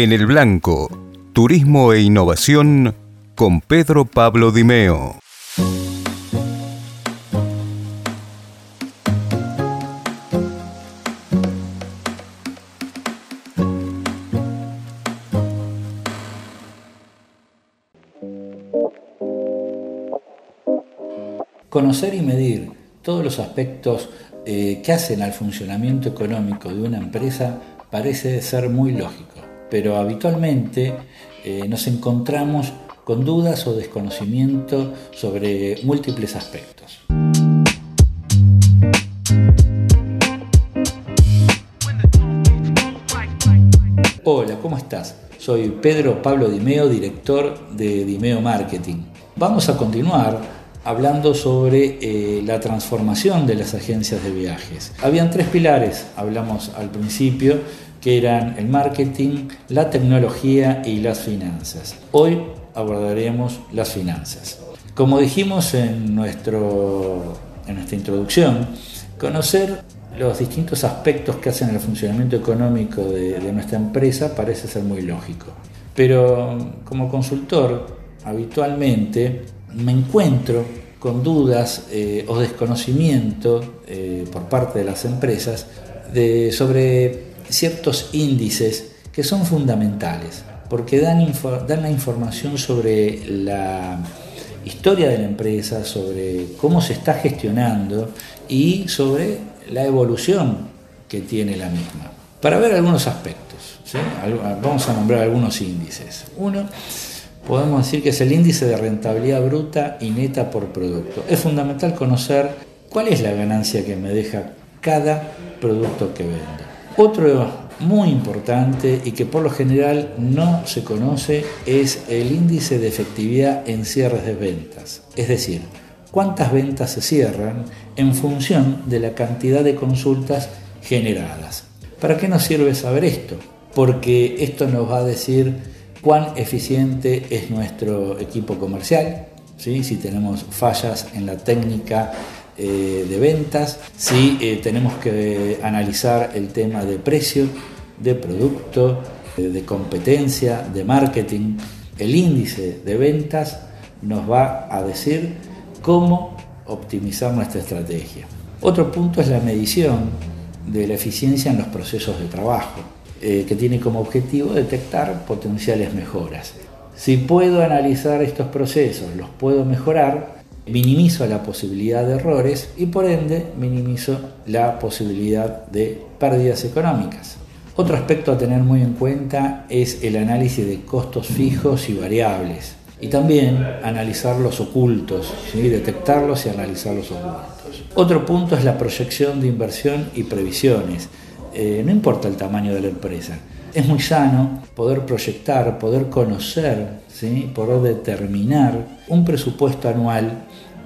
En el Blanco, Turismo e Innovación con Pedro Pablo Dimeo. Conocer y medir todos los aspectos eh, que hacen al funcionamiento económico de una empresa parece ser muy lógico, pero habitualmente eh, nos encontramos con dudas o desconocimiento sobre múltiples aspectos. Hola, ¿cómo estás? Soy Pedro Pablo Dimeo, director de Dimeo Marketing. Vamos a continuar hablando sobre eh, la transformación de las agencias de viajes. Habían tres pilares, hablamos al principio, que eran el marketing, la tecnología y las finanzas. Hoy abordaremos las finanzas. Como dijimos en, nuestro, en nuestra introducción, conocer los distintos aspectos que hacen el funcionamiento económico de, nuestra empresa parece ser muy lógico. Pero como consultor, habitualmente me encuentro con dudas eh, o desconocimiento eh, por parte de las empresas de, sobre ciertos índices que son fundamentales, porque dan, dan la información sobre la historia de la empresa, sobre cómo se está gestionando y sobre la evolución que tiene la misma. Para ver algunos aspectos, vamos a nombrar algunos índices. Uno, podemos decir que es el índice de rentabilidad bruta y neta por producto. Es fundamental conocer cuál es la ganancia que me deja cada producto que vendo. Otro muy importante y que por lo general no se conoce es el índice de efectividad en cierres de ventas. Es decir, cuántas ventas se cierran en función de la cantidad de consultas generadas. ¿Para qué nos sirve saber esto? Porque esto nos va a decir cuán eficiente es nuestro equipo comercial, si tenemos fallas en la técnica eh, de ventas, si eh, tenemos que analizar el tema de precio, de producto, de competencia, de marketing. El índice de ventas nos va a decir cómo optimizar nuestra estrategia. Otro punto es la medición de la eficiencia en los procesos de trabajo. Eh, que tiene como objetivo detectar potenciales mejoras. Si puedo analizar estos procesos, los puedo mejorar, minimizo la posibilidad de errores y por ende minimizo la posibilidad de pérdidas económicas. Otro aspecto a tener muy en cuenta es el análisis de costos fijos y variables y también analizar los ocultos, detectarlos y analizar los ocultos. Otro punto es la proyección de inversión y previsiones. Eh, no importa el tamaño de la empresa. Es muy sano poder proyectar, poder conocer, ¿sí? poder determinar un presupuesto anual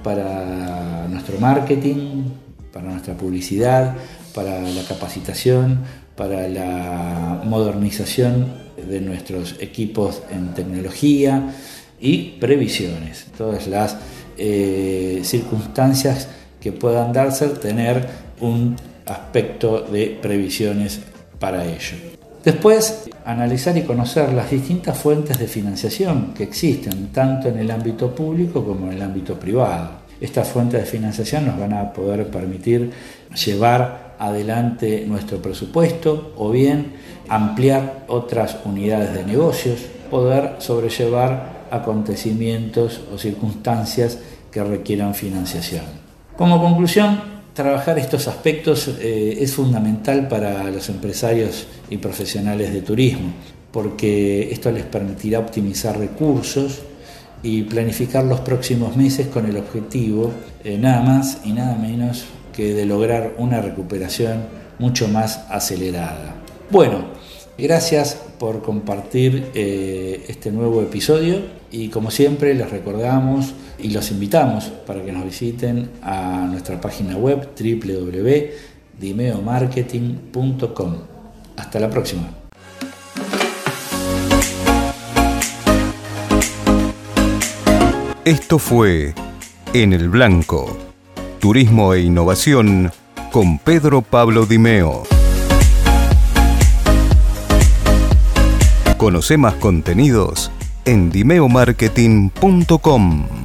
para nuestro marketing, para nuestra publicidad, para la capacitación, para la modernización de nuestros equipos en tecnología y previsiones, todas las eh, circunstancias que puedan darse, tener un aspecto de previsiones para ello. Después, analizar y conocer las distintas fuentes de financiación que existen, tanto en el ámbito público como en el ámbito privado. Estas fuentes de financiación nos van a poder permitir llevar adelante nuestro presupuesto o bien ampliar otras unidades de negocios, poder sobrellevar acontecimientos o circunstancias que requieran financiación. Como conclusión, Trabajar estos aspectos eh, es fundamental para los empresarios y profesionales de turismo, porque esto les permitirá optimizar recursos y planificar los próximos meses con el objetivo eh, nada más y nada menos que de lograr una recuperación mucho más acelerada. Bueno, gracias por compartir eh, este nuevo episodio y como siempre les recordamos y los invitamos para que nos visiten a nuestra página web www.dimeomarketing.com. Hasta la próxima. Esto fue En el Blanco, Turismo e Innovación con Pedro Pablo Dimeo. Conoce más contenidos en dimeomarketing.com.